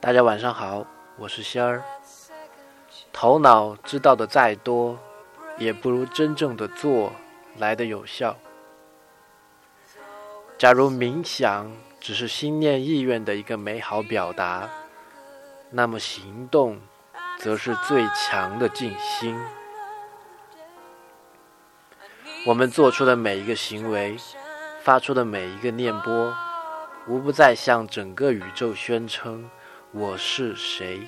大家晚上好，我是仙儿。头脑知道的再多，也不如真正的做来的有效。假如冥想只是心念意愿的一个美好表达，那么行动则是最强的静心。我们做出的每一个行为，发出的每一个念波，无不在向整个宇宙宣称我是谁。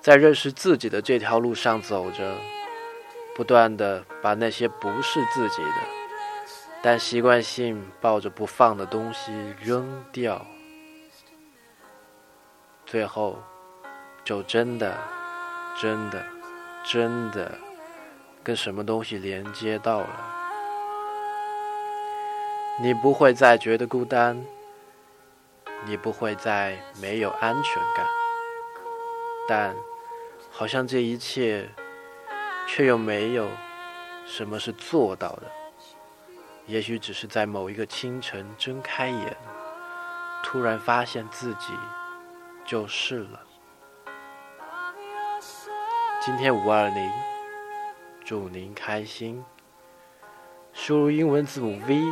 在认识自己的这条路上走着，不断的把那些不是自己的，但习惯性抱着不放的东西扔掉，最后就真的、真的、真的。跟什么东西连接到了？你不会再觉得孤单，你不会再没有安全感，但好像这一切却又没有什么是做到的。也许只是在某一个清晨睁开眼，突然发现自己就是了。今天五二零。祝您开心。输入英文字母 V，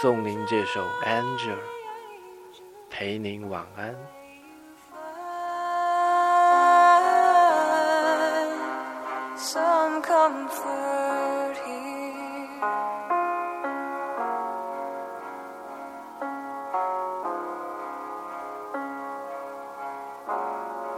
送您这首《Angel》，陪您晚安。Some comfort here.